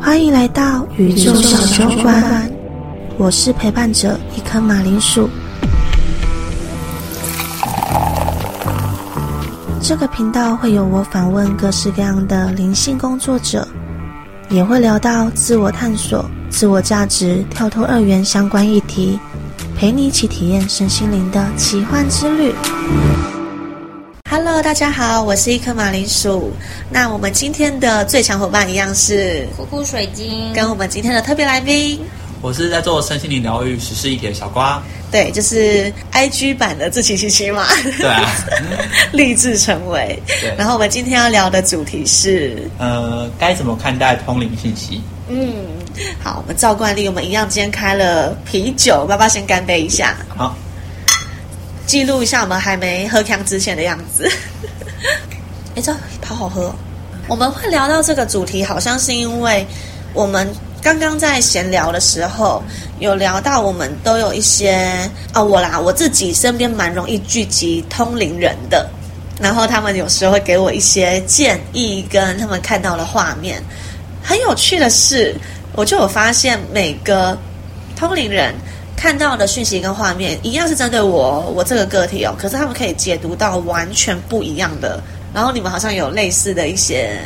欢迎来到宇宙小酒馆，我是陪伴者一颗马铃薯。这个频道会有我访问各式各样的灵性工作者，也会聊到自我探索、自我价值、跳脱二元相关议题，陪你一起体验身心灵的奇幻之旅。Hello，大家好，我是一颗马铃薯。那我们今天的最强伙伴一样是酷酷水晶，跟我们今天的特别来宾，我是在做身心灵疗愈、实施一体的小瓜。对，就是 IG 版的自奇奇奇嘛。对啊，立志成为。对。然后我们今天要聊的主题是，呃，该怎么看待通灵信息？嗯，好，我们照惯例，我们一样今天开了啤酒，爸爸先干杯一下。好。记录一下我们还没喝康之前的样子。哎，这好好喝。我们会聊到这个主题，好像是因为我们刚刚在闲聊的时候，有聊到我们都有一些啊，我啦，我自己身边蛮容易聚集通灵人的，然后他们有时候会给我一些建议，跟他们看到的画面。很有趣的是，我就有发现每个通灵人。看到的讯息跟画面一样是针对我我这个个体哦，可是他们可以解读到完全不一样的。然后你们好像有类似的一些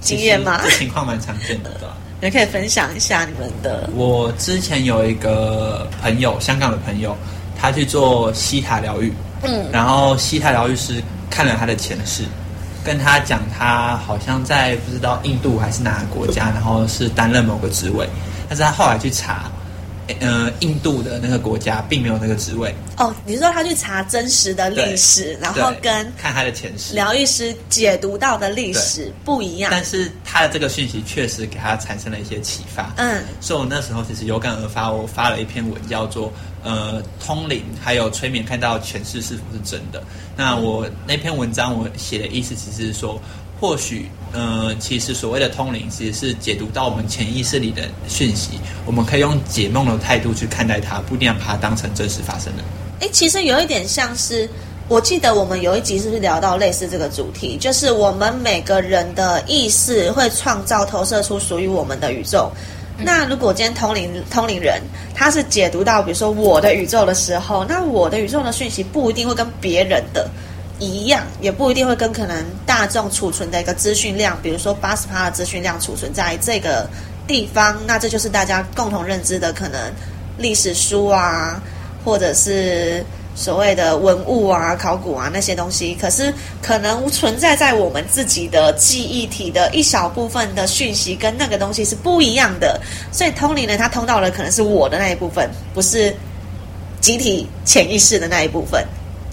经验吗？这情况蛮常见的，对吧？也可以分享一下你们的。我之前有一个朋友，香港的朋友，他去做西塔疗愈，嗯，然后西塔疗愈师看了他的前世，跟他讲他好像在不知道印度还是哪个国家，然后是担任某个职位，但是他后来去查。呃，印度的那个国家并没有那个职位哦。你说他去查真实的历史，然后跟看他的前世，疗愈师解读到的历史不一样。但是他的这个讯息确实给他产生了一些启发。嗯，所以我那时候其实有感而发，我发了一篇文，叫做“呃，通灵还有催眠看到前世是否是真的”。那我那篇文章我写的意思其实是说。或许，呃，其实所谓的通灵，其实是解读到我们潜意识里的讯息。我们可以用解梦的态度去看待它，不一定要把它当成真实发生的。哎，其实有一点像是，我记得我们有一集是不是聊到类似这个主题？就是我们每个人的意识会创造、投射出属于我们的宇宙。那如果今天通灵通灵人他是解读到，比如说我的宇宙的时候，那我的宇宙的讯息不一定会跟别人的。一样也不一定会跟可能大众储存的一个资讯量，比如说八十趴的资讯量储存在这个地方，那这就是大家共同认知的可能历史书啊，或者是所谓的文物啊、考古啊那些东西。可是可能存在在我们自己的记忆体的一小部分的讯息，跟那个东西是不一样的。所以通灵呢，它通到的可能是我的那一部分，不是集体潜意识的那一部分。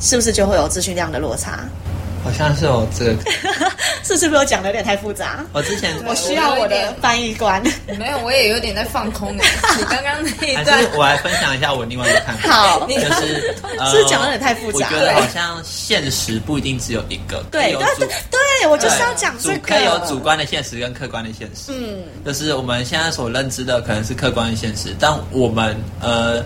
是不是就会有资讯量的落差？好像是有这个，是 是不是我讲的有点太复杂？我之前我需要我的翻译官。没有，我也有点在放空 你刚刚那一段，我来分享一下我另外一个看法。好，就是 是讲的有点太复杂。我觉得好像现实不一定只有一个。对对对，我就是要讲这个。可以有主观的现实跟客观的现实。嗯，就是我们现在所认知的可能是客观的现实，但我们呃。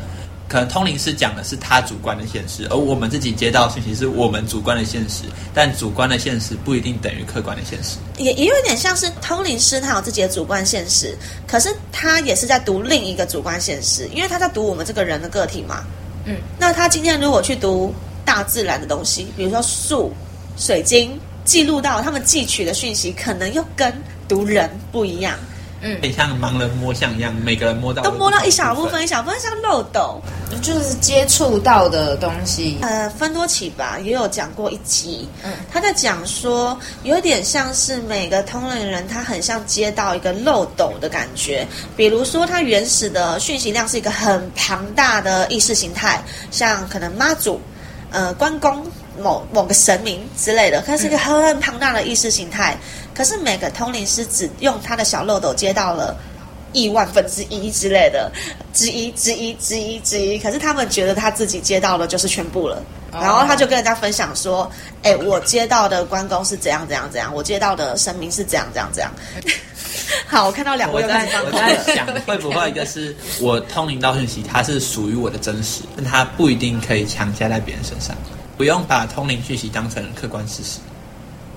可能通灵师讲的是他主观的现实，而我们自己接到讯息是我们主观的现实，但主观的现实不一定等于客观的现实。也也有点像是通灵师，他有自己的主观现实，可是他也是在读另一个主观现实，因为他在读我们这个人的个体嘛。嗯，那他今天如果去读大自然的东西，比如说树、水晶，记录到他们汲取的讯息，可能又跟读人不一样。嗯，很像盲人摸象一样，每个人摸到都摸到一小部分，一小部分像漏斗，就是接触到的东西。呃，芬多奇吧也有讲过一集，嗯，他在讲说，有点像是每个通灵人，他很像接到一个漏斗的感觉。比如说，他原始的讯息量是一个很庞大的意识形态，像可能妈祖、呃关公、某某个神明之类的，它是一个很庞大的意识形态。可是每个通灵师只用他的小漏斗接到了亿万分之一之类的，之一之一之一之一。可是他们觉得他自己接到了就是全部了，然后他就跟人家分享说：“哎，我接到的关公是怎样怎样怎样，我接到的神明是怎样怎样怎样。” 好，我看到两位在我在想，会不会一个是我通灵到讯息，它是属于我的真实，但它不一定可以强加在别人身上，不用把通灵讯息当成客观事实。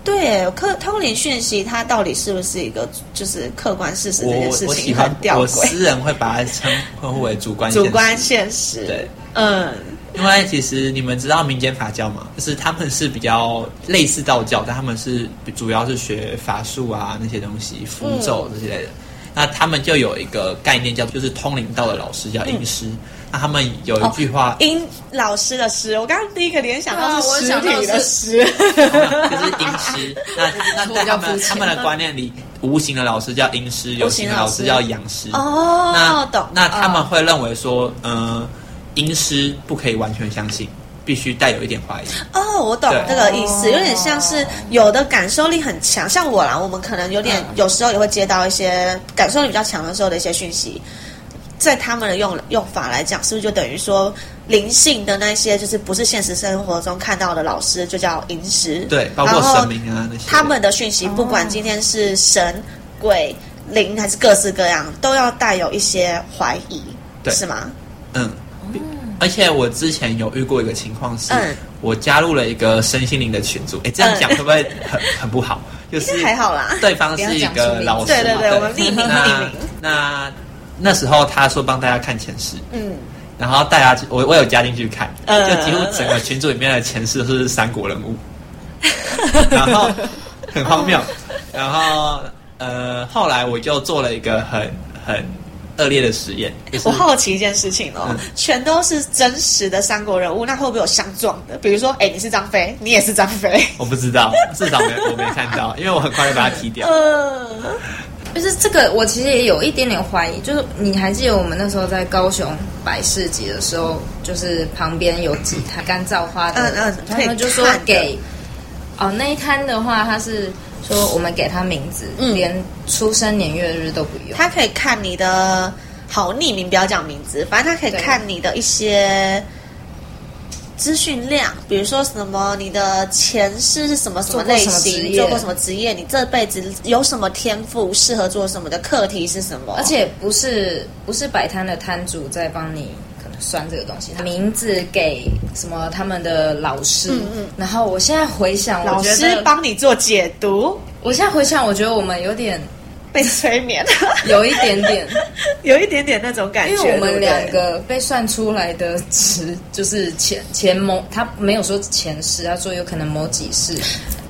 对，客通灵讯息它到底是不是一个就是客观事实这件事情很吊诡。我私人会把它称呼为主观主观现实。对，嗯，因为其实你们知道民间法教嘛，就是他们是比较类似道教，但他们是主要是学法术啊那些东西、符咒这些类的。那他们就有一个概念叫，就是通灵道的老师叫阴师。那他们有一句话，阴老师的师，我刚刚第一个联想到是实体的师，就是阴师。那 那在他们他们的观念里，无形的老师叫阴师，有形的老师叫阳师。哦，那懂。那他们会认为说，嗯，阴师不可以完全相信。必须带有一点怀疑哦，我懂这个意思，有点像是有的感受力很强，像我啦，我们可能有点有时候也会接到一些感受力比较强的时候的一些讯息，在他们的用用法来讲，是不是就等于说灵性的那些就是不是现实生活中看到的老师就叫银师？对，包括神明啊那些，他们的讯息不管今天是神鬼灵还是各式各样，都要带有一些怀疑，是吗？嗯。而且我之前有遇过一个情况，是我加入了一个身心灵的群组。哎，这样讲会不会很很不好？就是还好啦。对方是一个老师，对对对，我们匿名匿名。那那时候他说帮大家看前世，嗯，然后大家我我有加进去看，就几乎整个群组里面的前世都是三国人物，然后很荒谬。然后呃，后来我就做了一个很很。恶劣的实验。我好奇一件事情哦，全都是真实的三国人物，那会不会有相撞的？比如说，哎，你是张飞，你也是张飞。我不知道，至少没我没看到，因为我很快就把它踢掉。嗯，就是这个，我其实也有一点点怀疑。就是你还记得我们那时候在高雄百事集的时候，就是旁边有几摊干燥花的，嗯嗯，他们就说给哦那一摊的话，他是。说我们给他名字，连出生年月日都不用。他可以看你的，好匿名，不要讲名字，反正他可以看你的一些资讯量，比如说什么你的前世是什么什么类型，做过什么职业，你这辈子有什么天赋，适合做什么的课题是什么。而且不是不是摆摊的摊主在帮你可能。算这个东西，名字给什么？他们的老师。嗯嗯。然后我现在回想，老师帮你做解读。我现在回想，我觉得我们有点被催眠，有一点点，有一点点那种感觉。因为我们两个被算出来的值，就是前前某，他没有说前世，他说有可能某几世。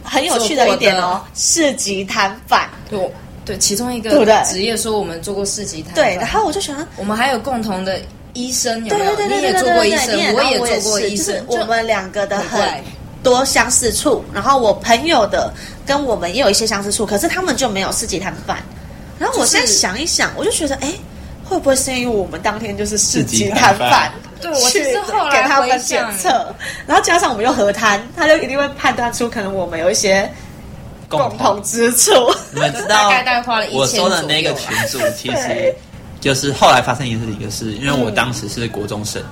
很有趣的一点哦，市级摊贩。对对，其中一个职业说我们做过市级摊。对，然后我就想，我们还有共同的。医生有没有？你也做过医生，我也做过医生。我们两个的很多相似处，然后我朋友的跟我们也有一些相似处，可是他们就没有四级摊贩。然后我现在想一想，我就觉得，哎，会不会是因为我们当天就是市集摊贩？对，我其实后来给他们检测，然后加上我们又合摊，他就一定会判断出可能我们有一些共同之处。你们知道，我说的那个群主其实。就是后来发生一次一个事，因为我当时是国中生，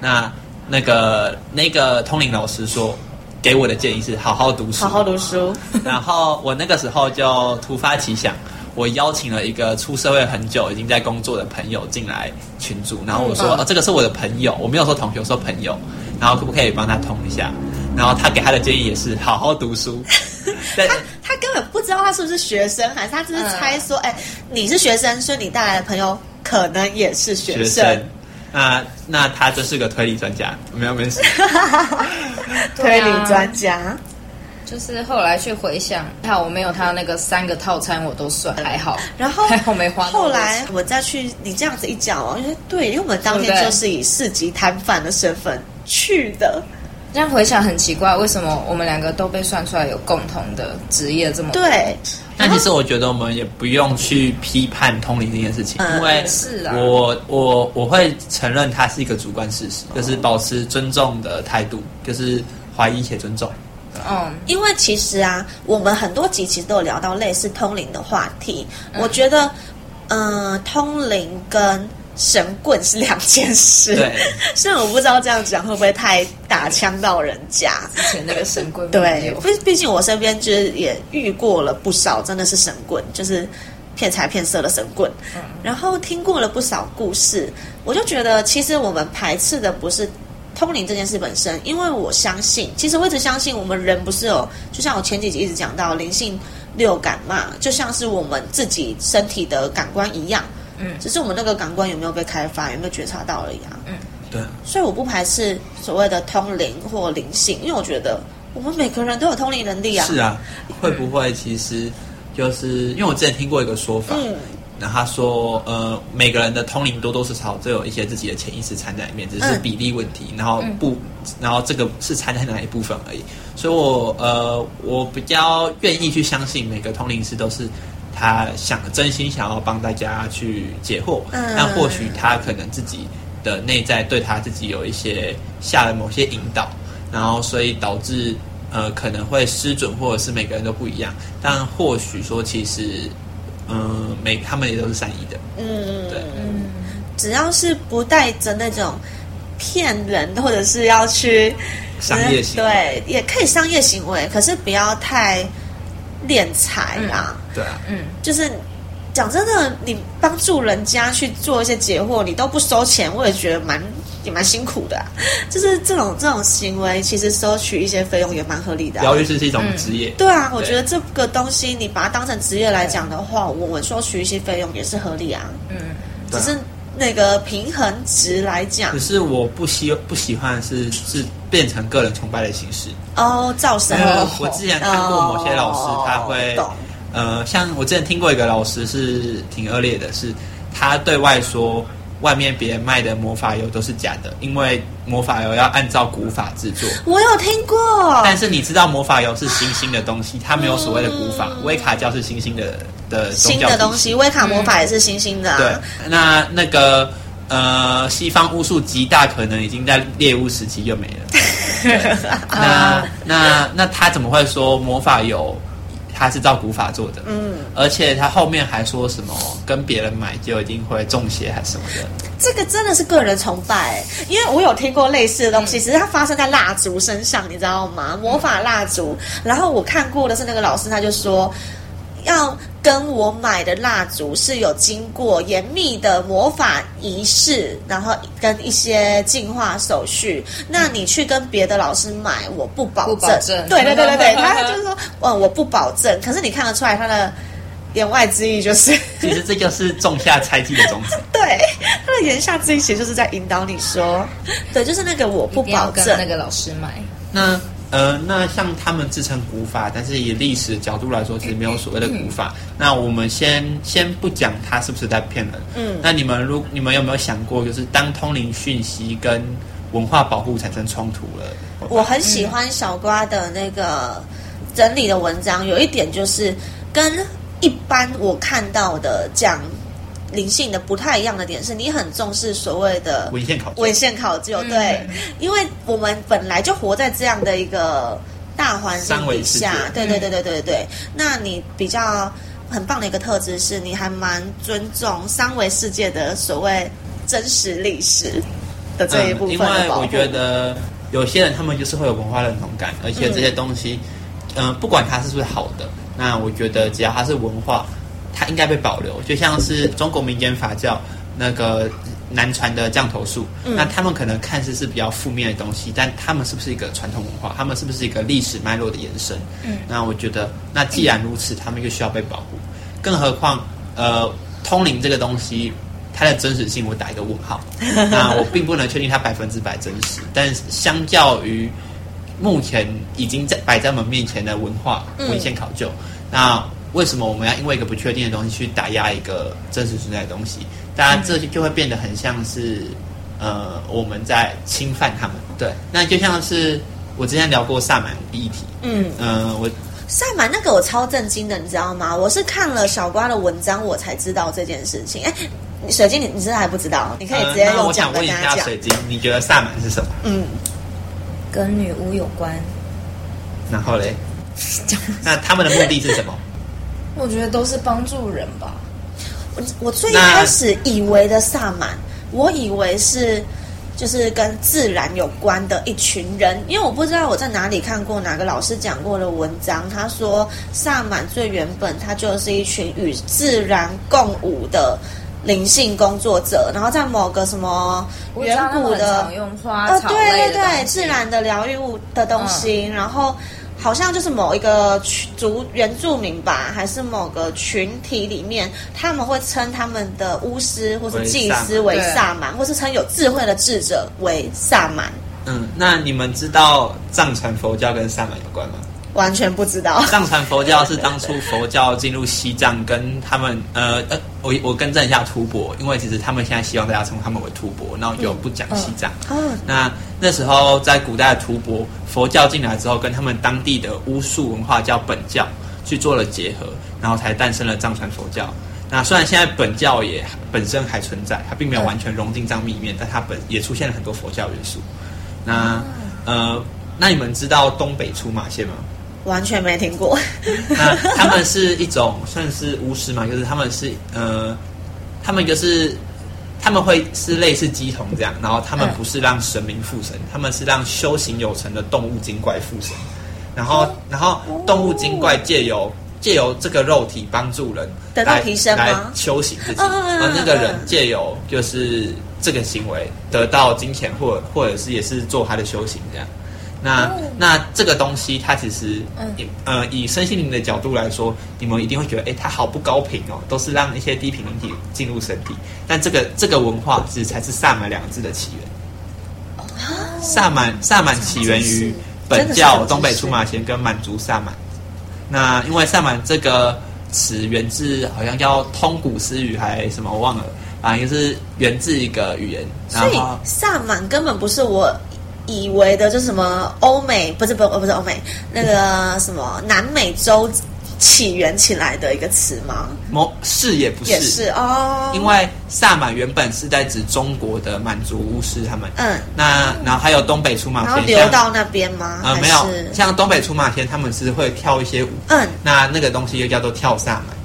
那那个那个通灵老师说给我的建议是好好读书，好好读书。然后我那个时候就突发奇想，我邀请了一个出社会很久、已经在工作的朋友进来群组，然后我说哦，这个是我的朋友，我没有说同学，我说朋友，然后可不可以帮他通一下？然后他给他的建议也是好好读书。他他根本不知道他是不是学生，还是他只是猜说，哎，你是学生，所以你带来的朋友。可能也是学生，那那他就是个推理专家，没有没事。推理专家，就是后来去回想，还好我没有他那个三个套餐，我都算还好。然后 还好没花。后来我再去，你这样子一讲哦，因为对，因为我们当天就是以四级摊贩的身份去的。这样回想很奇怪，为什么我们两个都被算出来有共同的职业这么对？那其实我觉得我们也不用去批判通灵这件事情，因为我我我会承认它是一个主观事实，就是保持尊重的态度，就是怀疑且尊重。嗯，因为其实啊，我们很多集其实都有聊到类似通灵的话题，我觉得，嗯，通灵跟。神棍是两件事，虽然我不知道这样讲会不会太打枪到人家。之前那个神棍，对，毕毕竟我身边就是也遇过了不少，真的是神棍，就是骗财骗色的神棍。嗯然后听过了不少故事，我就觉得其实我们排斥的不是通灵这件事本身，因为我相信，其实我一直相信，我们人不是有，就像我前几集一直讲到灵性六感嘛，就像是我们自己身体的感官一样，嗯，只是我们那个感官有没有被开发，有没有觉察到而已啊，嗯，对。所以我不排斥所谓的通灵或灵性，因为我觉得我们每个人都有通灵能力啊。是啊，会不会其实就是因为我之前听过一个说法。那他说，呃，每个人的通灵多多少少都有一些自己的潜意识掺在里面，只是比例问题。然后不，然后这个是掺在哪一部分而已。所以，我呃，我比较愿意去相信每个通灵师都是他想真心想要帮大家去解惑。但或许他可能自己的内在对他自己有一些下了某些引导，然后所以导致呃可能会失准，或者是每个人都不一样。但或许说其实。嗯，每他们也都是善意的。嗯，对，嗯，只要是不带着那种骗人或者是要去商业行为，对，也可以商业行为，可是不要太敛财啊。对啊，嗯，就是讲真的，你帮助人家去做一些解惑，你都不收钱，我也觉得蛮。也蛮辛苦的，就是这种这种行为，其实收取一些费用也蛮合理的。疗愈师是一种职业，对啊，我觉得这个东西你把它当成职业来讲的话，我们收取一些费用也是合理啊。嗯，只是那个平衡值来讲，可是我不喜不喜欢是是变成个人崇拜的形式哦，造神。我之前看过某些老师，他会呃，像我之前听过一个老师是挺恶劣的，是他对外说。外面别人卖的魔法油都是假的，因为魔法油要按照古法制作。我有听过，但是你知道魔法油是新兴的东西，它没有所谓的古法。威卡教是新兴的的新的东西，威卡魔法也是新兴的。对，那那个呃，西方巫术极大可能已经在猎巫时期就没了。那那那他怎么会说魔法油？他是照古法做的，嗯，而且他后面还说什么跟别人买就一定会中邪还是什么的，这个真的是个人崇拜，因为我有听过类似的东西，只是它发生在蜡烛身上，你知道吗？魔法蜡烛，然后我看过的是那个老师，他就说。要跟我买的蜡烛是有经过严密的魔法仪式，然后跟一些净化手续。那你去跟别的老师买，我不保证。保证对对对对对，他就是说，嗯，我不保证。可是你看得出来他的言外之意就是，其实这就是种下猜忌的种子。对，他的言下之意其实就是在引导你说，对，就是那个我不保证那个老师买。那。呃，那像他们自称古法，但是以历史角度来说，其实没有所谓的古法。那我们先先不讲他是不是在骗人。嗯。那你们如你们有没有想过，就是当通灵讯息跟文化保护产生冲突了？我很喜欢小瓜的那个整理的文章，有一点就是跟一般我看到的讲。灵性的不太一样的点是，你很重视所谓的文献考文献考究，对，因为我们本来就活在这样的一个大环境底下，对对对对对对。那你比较很棒的一个特质是，你还蛮尊重三维世界的所谓真实历史的这一部分。因为我觉得有些人他们就是会有文化认同感，而且这些东西，嗯，不管它是不是好的，那我觉得只要它是文化。它应该被保留，就像是中国民间法教那个南传的降头术，那他们可能看似是比较负面的东西，但他们是不是一个传统文化？他们是不是一个历史脉络的延伸？嗯，那我觉得，那既然如此，他们就需要被保护。更何况，呃，通灵这个东西，它的真实性我打一个问号。那我并不能确定它百分之百真实，但相较于目前已经在摆在我们面前的文化文献考究，那。为什么我们要因为一个不确定的东西去打压一个真实存在的东西？当然，这就就会变得很像是呃我们在侵犯他们。对，那就像是我之前聊过萨满议题。嗯嗯，我萨满那个我超震惊的，你知道吗？我是看了小瓜的文章，我才知道这件事情。哎，水晶，你你真的还不知道？你可以直接用讲跟大家讲。水晶，你觉得萨满是什么？嗯，跟女巫有关。然后嘞，那他们的目的是什么？我觉得都是帮助人吧。我我最开始以为的萨满，我以为是就是跟自然有关的一群人，因为我不知道我在哪里看过哪个老师讲过的文章，他说萨满最原本它就是一群与自然共舞的灵性工作者，然后在某个什么远古的用花草对对对，自然的疗愈物的东西，然后好像就是某一个族原住民吧，还是某个群体里面，他们会称他们的巫师或是祭司为萨满，或是称有智慧的智者为萨满。嗯，那你们知道藏传佛教跟萨满有关吗？完全不知道。藏传佛教是当初佛教进入西藏，跟他们呃呃，我我更正一下吐蕃，因为其实他们现在希望大家称他们为吐蕃，然后就不讲西藏。嗯，那那时候在古代的吐蕃，佛教进来之后，跟他们当地的巫术文化叫本教去做了结合，然后才诞生了藏传佛教。那虽然现在本教也本身还存在，它并没有完全融进藏密里面，但它本也出现了很多佛教元素。那呃，那你们知道东北出马线吗？完全没听过。那他们是一种算是巫师嘛？就是他们是呃，他们就是他们会是类似鸡童这样，然后他们不是让神明附身，他们是让修行有成的动物精怪附身。然后，然后动物精怪借由借由这个肉体帮助人得到提升吗？修行自己，而那个人借由就是这个行为得到金钱，或或者是也是做他的修行这样。那那这个东西，它其实，呃，以身心灵的角度来说，你们一定会觉得，哎，它好不高频哦，都是让一些低频灵体进入身体。但这个这个文化，其实才是萨满两个字的起源。萨满萨满起源于本教东北出马仙跟满族萨满。那因为萨满这个词源自好像叫通古斯语还什么，我忘了啊，也是源自一个语言。所以萨满根本不是我。以为的就是什么欧美不是不不是欧美那个什么南美洲起源起来的一个词吗？某是也不是也是哦，因为萨满原本是在指中国的满族巫师他们，嗯，那然后还有东北出马天，流到那边吗？呃，没有，像东北出马仙他们是会跳一些舞，嗯，那那个东西又叫做跳萨满。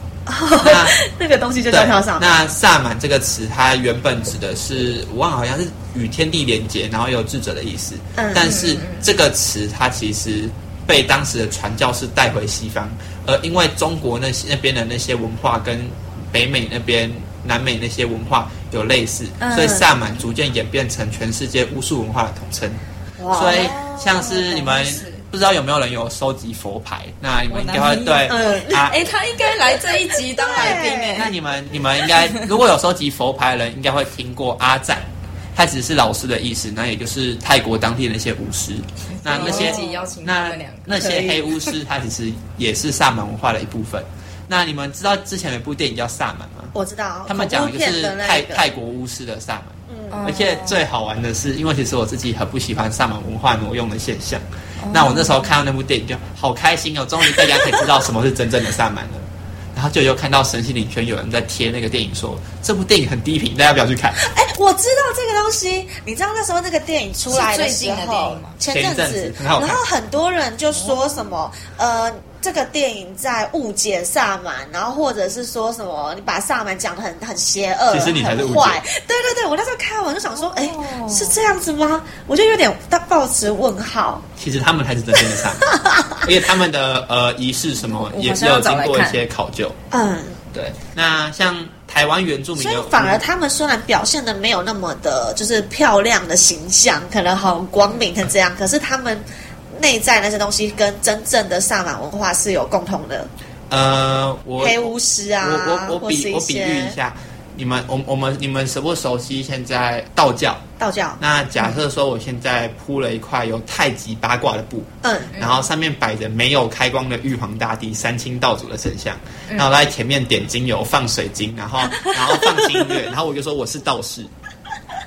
那 那个东西就叫跳上。那萨满这个词，它原本指的是，我忘了，好像是与天地连接，然后有智者的意思。嗯。但是这个词，它其实被当时的传教士带回西方，而因为中国那些那边的那些文化跟北美那边、南美那些文化有类似，所以萨满逐渐演变成全世界巫术文化的统称。所以像是你们。不知道有没有人有收集佛牌？那你们应该会对，嗯，哎，他应该来这一集当来宾哎。那你们你们应该如果有收集佛牌的人，应该会听过阿赞，他只是老师的意思，那也就是泰国当地的那些巫师。那那些那那些黑巫师，他其实也是萨满文化的一部分。那你们知道之前有一部电影叫《萨满》吗？我知道，他们讲的就是泰泰国巫师的萨满。嗯，而且最好玩的是，因为其实我自己很不喜欢萨满文化挪用的现象。那我那时候看到那部电影就好开心哦，终于大家可以知道什么是真正的萨满了。然后就又看到神心领圈有人在贴那个电影，说这部电影很低频，大家不要去看。哎，我知道这个东西，你知道那时候那个电影出来的时候，前阵子，然后很多人就说什么呃。这个电影在误解萨满，然后或者是说什么，你把萨满讲的很很邪恶，其实你才是坏。对对对，我那时候看完就想说，哎，是这样子吗？我就有点抱持问号。其实他们才是真正的萨满，而且他们的呃仪式什么也是有经过一些考究。嗯，对。那像台湾原住民，所以反而他们虽然表现的没有那么的，就是漂亮的形象，可能很光明成这样，可是他们。内在那些东西跟真正的萨满文化是有共同的。呃，我黑巫师啊，我我我比我比喻一下，你们我我们你们熟不熟悉现在道教？道教。那假设说我现在铺了一块有太极八卦的布，嗯，然后上面摆着没有开光的玉皇大帝、三清道祖的神像，然后在前面点精油、放水晶，然后然后放音乐，然后我就说我是道士。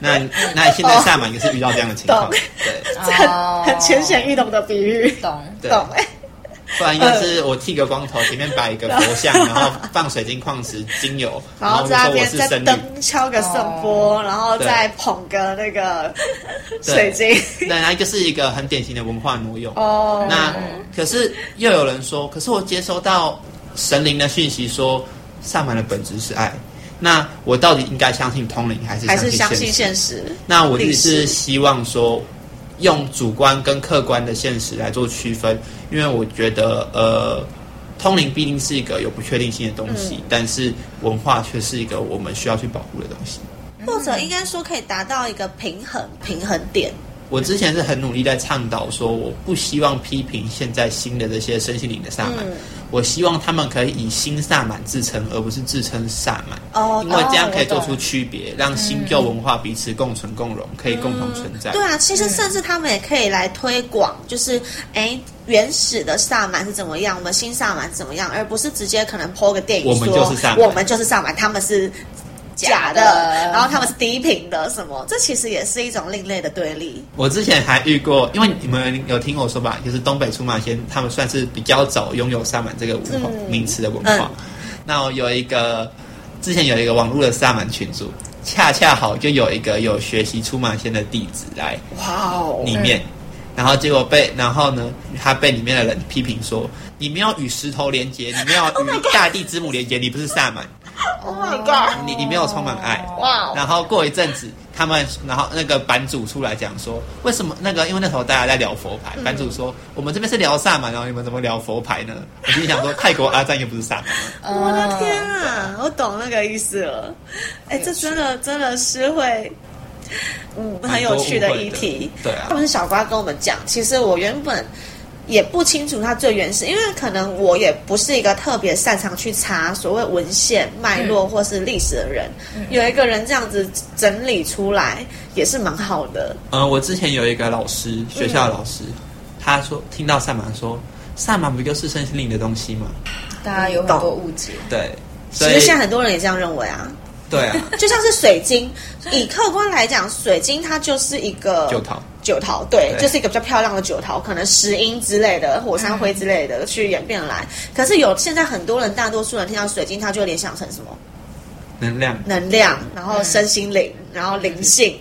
那那现在萨满也是遇到这样的情况，对，很很浅显易懂的比喻，懂。懂哎。不然应该是我剃个光头，前面摆一个佛像，然后放水晶矿石精油，然后在那边再灯敲个圣钵，然后再捧个那个水晶。对，那就是一个很典型的文化挪用。哦，那可是又有人说，可是我接收到神灵的讯息说，萨满的本质是爱。那我到底应该相信通灵还是还是相信现实？那我只是希望说，用主观跟客观的现实来做区分，因为我觉得呃，通灵必定是一个有不确定性的东西，但是文化却是一个我们需要去保护的东西。或者应该说可以达到一个平衡平衡点。我之前是很努力在倡导说，我不希望批评现在新的这些身心灵的萨满，我希望他们可以以新萨满自称，而不是自称萨满。哦，因为这样可以做出区别，让新旧文化彼此共存共荣，可以共同存在。对啊，其实甚至他们也可以来推广，就是哎，原始的萨满是怎么样，我们新萨满怎么样，而不是直接可能播个电影说我们就是萨满，他们是。假的，然后他们是低频的，什么？这其实也是一种另类的对立。我之前还遇过，因为你们有听我说吧，就是东北出马仙，他们算是比较早拥有萨满这个文化名词的文化。那有一个之前有一个网络的萨满群组，恰恰好就有一个有学习出马仙的弟子来哇哦里面，然后结果被然后呢，他被里面的人批评说，你没有与石头连接，你没有与 大地之母连接，你不是萨满。Oh my god！你你没有充满爱哇！然后过一阵子，他们然后那个版主出来讲说，为什么那个？因为那时候大家在聊佛牌，版主说我们这边是聊萨满，然后你们怎么聊佛牌呢？我心想说，泰国阿赞又不是萨满。我的天啊！我懂那个意思了。哎，这真的真的是会，嗯，很有趣的议题。对啊，他们是小瓜跟我们讲，其实我原本。也不清楚它最原始，因为可能我也不是一个特别擅长去查所谓文献脉络或是历史的人。有一个人这样子整理出来，也是蛮好的。嗯，我之前有一个老师，学校的老师，他说听到萨满说，萨满不就是身心灵的东西吗？大家有很多误解。对，其实现在很多人也这样认为啊。对啊，就像是水晶，以客观来讲，水晶它就是一个酒桃。酒桃对，就是一个比较漂亮的九桃，可能石英之类的、火山灰之类的去演变来。可是有现在很多人，大多数人听到水晶，他就联想成什么？能量，能量，然后身心灵，然后灵性。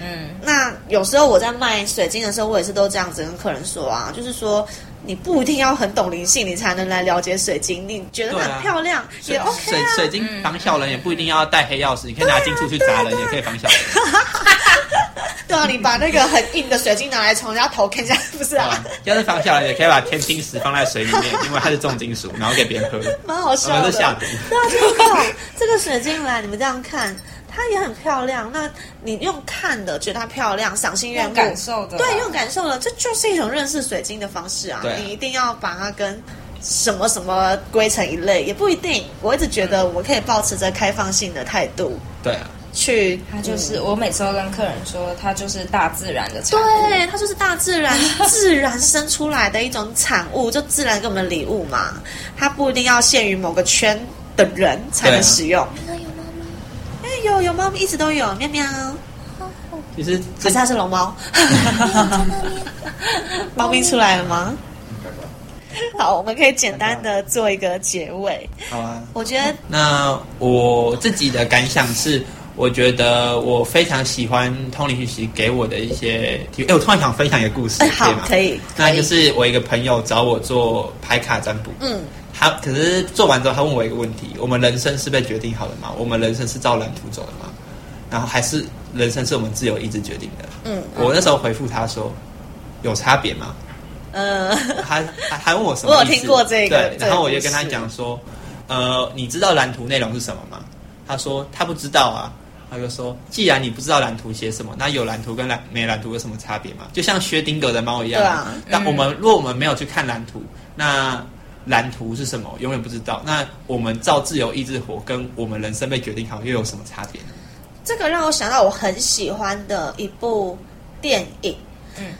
嗯，那有时候我在卖水晶的时候，我也是都这样子跟客人说啊，就是说你不一定要很懂灵性，你才能来了解水晶。你觉得很漂亮也 OK 啊。水水晶防小人也不一定要带黑曜石，你可以拿金出去砸人，也可以防小人。对啊，你把那个很硬的水晶拿来从人家头看一下，不是啊？要是放下来，也可以把天青石放在水里面，因为它是重金属，然后给别人喝，蛮好笑的。下毒。对啊，这个这个水晶来，你们这样看，它也很漂亮。那你用看的觉得它漂亮，赏心悦目，感受的，对，用感受的，这就是一种认识水晶的方式啊。你一定要把它跟什么什么归成一类，也不一定。我一直觉得我可以保持着开放性的态度。对啊。去，它就是我每次都跟客人说，它就是大自然的产物。对，它就是大自然自然生出来的一种产物，就自然给我们的礼物嘛。它不一定要限于某个圈的人才能使用。有猫吗？哎，有有猫咪，一直都有喵喵。其实，可是它是龙猫。猫咪出来了吗？好，我们可以简单的做一个结尾。好啊，我觉得那我自己的感想是。我觉得我非常喜欢通灵学习给我的一些体哎，我突然想分享一个故事，可以吗？可以。那就是我一个朋友找我做牌卡占卜，嗯，他可是做完之后，他问我一个问题：我们人生是被决定好的吗？我们人生是照蓝图走的吗？然后还是人生是我们自由意志决定的？嗯，我那时候回复他说：有差别吗？嗯，他他还问我什么？我有听过这个，对。然后我就跟他讲说：呃，你知道蓝图内容是什么吗？他说他不知道啊。他就说：“既然你不知道蓝图写什么，那有蓝图跟蓝没蓝图有什么差别吗？就像薛丁格的猫一样。对啊。那我们如果我们没有去看蓝图，那蓝图是什么？永远不知道。那我们照自由意志活，跟我们人生被决定好又有什么差别呢？这个让我想到我很喜欢的一部电影。嗯。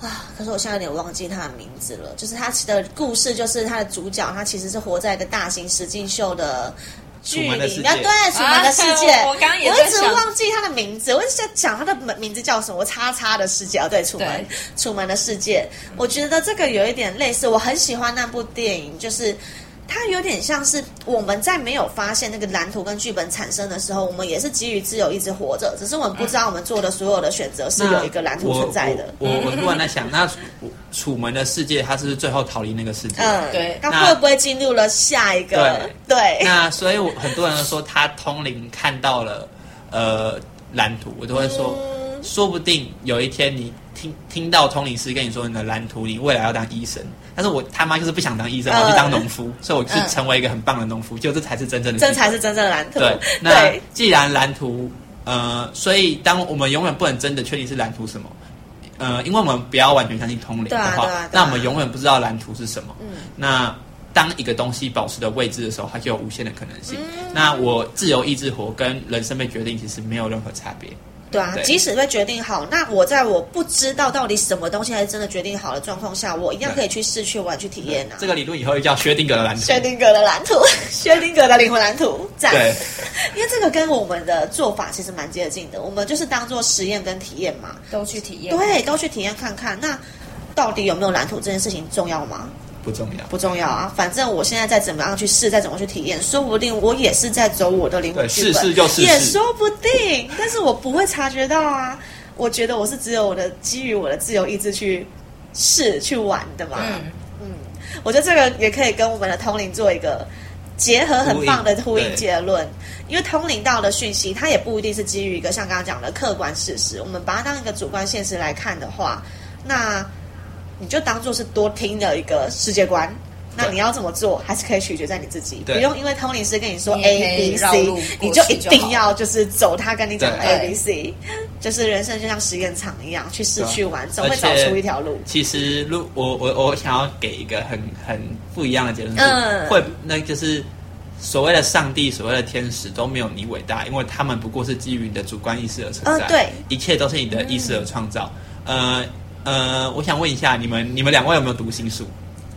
啊，可是我现在有点忘记他的名字了。就是他的故事，就是他的主角，他其实是活在一个大型实境秀的。距离，对，楚门的世界，我刚也我一直忘记他的名字，我一直在讲他的名名字叫什么？我叉叉的世界哦，对，楚门，楚门的世界，我觉得这个有一点类似，我很喜欢那部电影，就是。它有点像是我们在没有发现那个蓝图跟剧本产生的时候，我们也是基于自由一直活着，只是我们不知道我们做的所有的选择是有一个蓝图存在的。我我突然在想，那楚门的世界，他是最后逃离那个世界，嗯，对，他会不会进入了下一个？对，那所以我很多人说他通灵看到了呃蓝图，我都会说。说不定有一天你听听到通灵师跟你说你的蓝图，你未来要当医生。但是我他妈就是不想当医生，我去当农夫，所以我是成为一个很棒的农夫，就这才是真正的，这才是真正的蓝图。对，那既然蓝图，呃，所以当我们永远不能真的确定是蓝图什么，呃，因为我们不要完全相信通灵的话，那我们永远不知道蓝图是什么。嗯，那。当一个东西保持的未知的时候，它就有无限的可能性。那我自由意志活跟人生被决定其实没有任何差别。对啊，即使被决定好，那我在我不知道到底什么东西还是真的决定好的状况下，我一样可以去试去玩去体验啊。这个理论以后叫薛定谔的蓝图。薛定谔的蓝图，薛定谔的灵魂蓝图。对，因为这个跟我们的做法其实蛮接近的，我们就是当做实验跟体验嘛，都去体验。对，都去体验看看。那到底有没有蓝图这件事情重要吗？不重要，不重要啊！反正我现在再怎么样去试，再怎么去体验，说不定我也是在走我的灵魂剧本，试试就试试，也说不定。但是我不会察觉到啊！我觉得我是只有我的基于我的自由意志去试去玩的嘛。嗯嗯，我觉得这个也可以跟我们的通灵做一个结合，很棒的呼应结论。因为通灵到的讯息，它也不一定是基于一个像刚刚讲的客观事实，我们把它当一个主观现实来看的话，那。你就当做是多听的一个世界观，那你要怎么做，还是可以取决在你自己。不用因为通灵师跟你说 A B C，你就一定要就是走他跟你讲的 A B C，就是人生就像实验场一样，去试去玩，总会找出一条路。其实，路我我我想要给一个很很不一样的结论，嗯，会那就是所谓的上帝，所谓的天使都没有你伟大，因为他们不过是基于你的主观意识而存在，对，一切都是你的意识而创造，呃。呃，我想问一下，你们你们两位有没有读心术？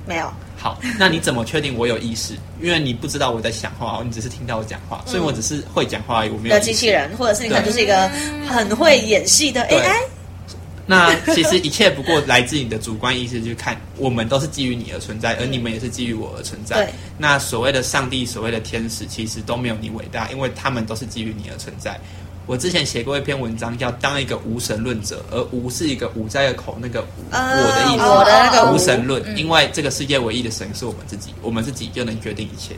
没有。好，那你怎么确定我有意识？因为你不知道我在讲话，你只是听到我讲话，所以我只是会讲话而已，我没有。的机器人，或者是你可能就是一个很会演戏的 AI。那其实一切不过来自你的主观意识，去看我们都是基于你而存在，而你们也是基于我而存在。那所谓的上帝，所谓的天使，其实都没有你伟大，因为他们都是基于你而存在。我之前写过一篇文章，叫“当一个无神论者”，而“无”是一个“无”在口那个“我”的意思。我的那个无神论，因为这个世界唯一的神是我们自己，我们自己就能决定一切。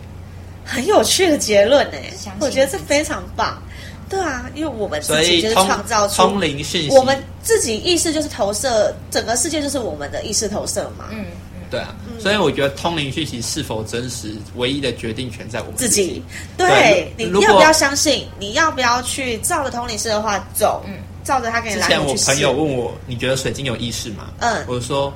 很有趣的结论呢，我觉得这非常棒。对啊，因为我们自己就是创造出通灵讯息，我们自己意识就是投射，整个世界就是我们的意识投射嘛。嗯。对啊，所以我觉得通灵讯息是否真实，唯一的决定权在我们自己。对，你要不要相信？你要不要去照着通灵师的话走？嗯，照着他给你来。之前我朋友问我，你觉得水晶有意识吗？嗯，我说，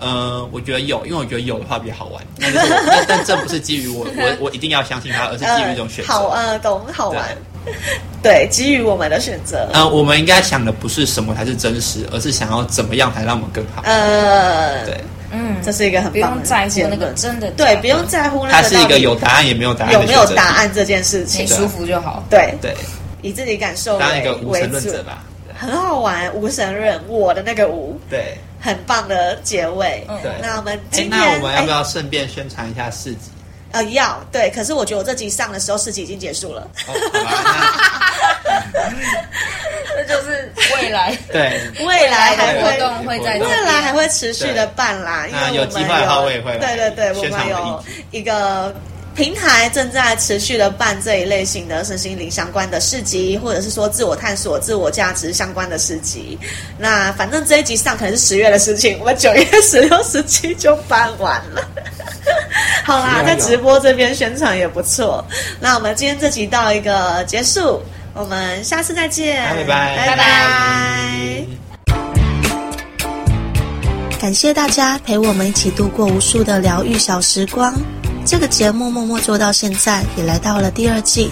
呃，我觉得有，因为我觉得有的话比较好玩。但 但这不是基于我，我 我一定要相信它，而是基于一种选择。好，呃，懂，好玩。对，基于我们的选择。呃，我们应该想的不是什么才是真实，而是想要怎么样才让我们更好。呃，对。嗯，这是一个很棒的在乎那个真的。对，不用在乎那个。它是一个有答案也没有答案，有没有答案这件事情，舒服就好。对。对，以自己感受当一个无神论者吧，很好玩。无神论，我的那个无，对，很棒的结尾。对，那我们今天那我们要不要顺便宣传一下市集？呃，要对，可是我觉得我这集上的时候，四集已经结束了。这 就是未来，对，未来还会动会在未来还会持续的办啦，因为有机会的话我也会。对对对，我们有一个平台正在持续的办这一类型的身心灵相关的市集，或者是说自我探索、自我价值相关的市集。那反正这一集上可能是十月的事情，我们九月十六、十七就办完了。好啦，在直播这边宣传也不错。那我们今天这集到一个结束。我们下次再见，拜拜，拜拜。感谢大家陪我们一起度过无数的疗愈小时光。这个节目默默做到现在，也来到了第二季。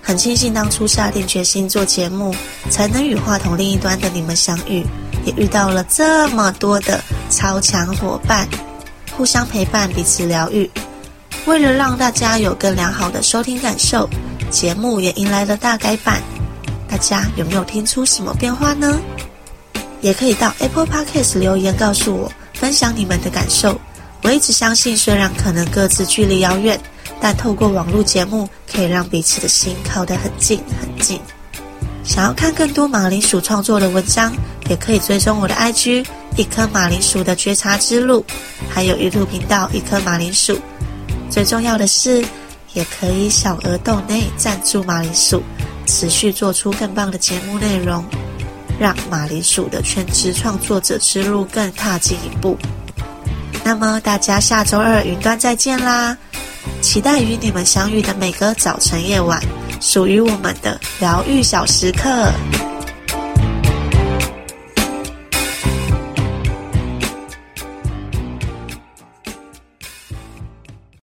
很庆幸当初下定决心做节目，才能与话筒另一端的你们相遇，也遇到了这么多的超强伙伴，互相陪伴，彼此疗愈。为了让大家有更良好的收听感受。节目也迎来了大改版，大家有没有听出什么变化呢？也可以到 Apple Podcast 留言告诉我，分享你们的感受。我一直相信，虽然可能各自距离遥远，但透过网络节目，可以让彼此的心靠得很近很近。想要看更多马铃薯创作的文章，也可以追踪我的 IG 一颗马铃薯的觉察之路，还有 YouTube 频道一颗马铃薯。最重要的是。也可以小额豆内赞助马铃薯，持续做出更棒的节目内容。让马铃薯的全职创作者之路更踏进一步。那么大家下周二云端再见啦！期待与你们相遇的每个早晨夜晚，属于我们的疗愈小时刻。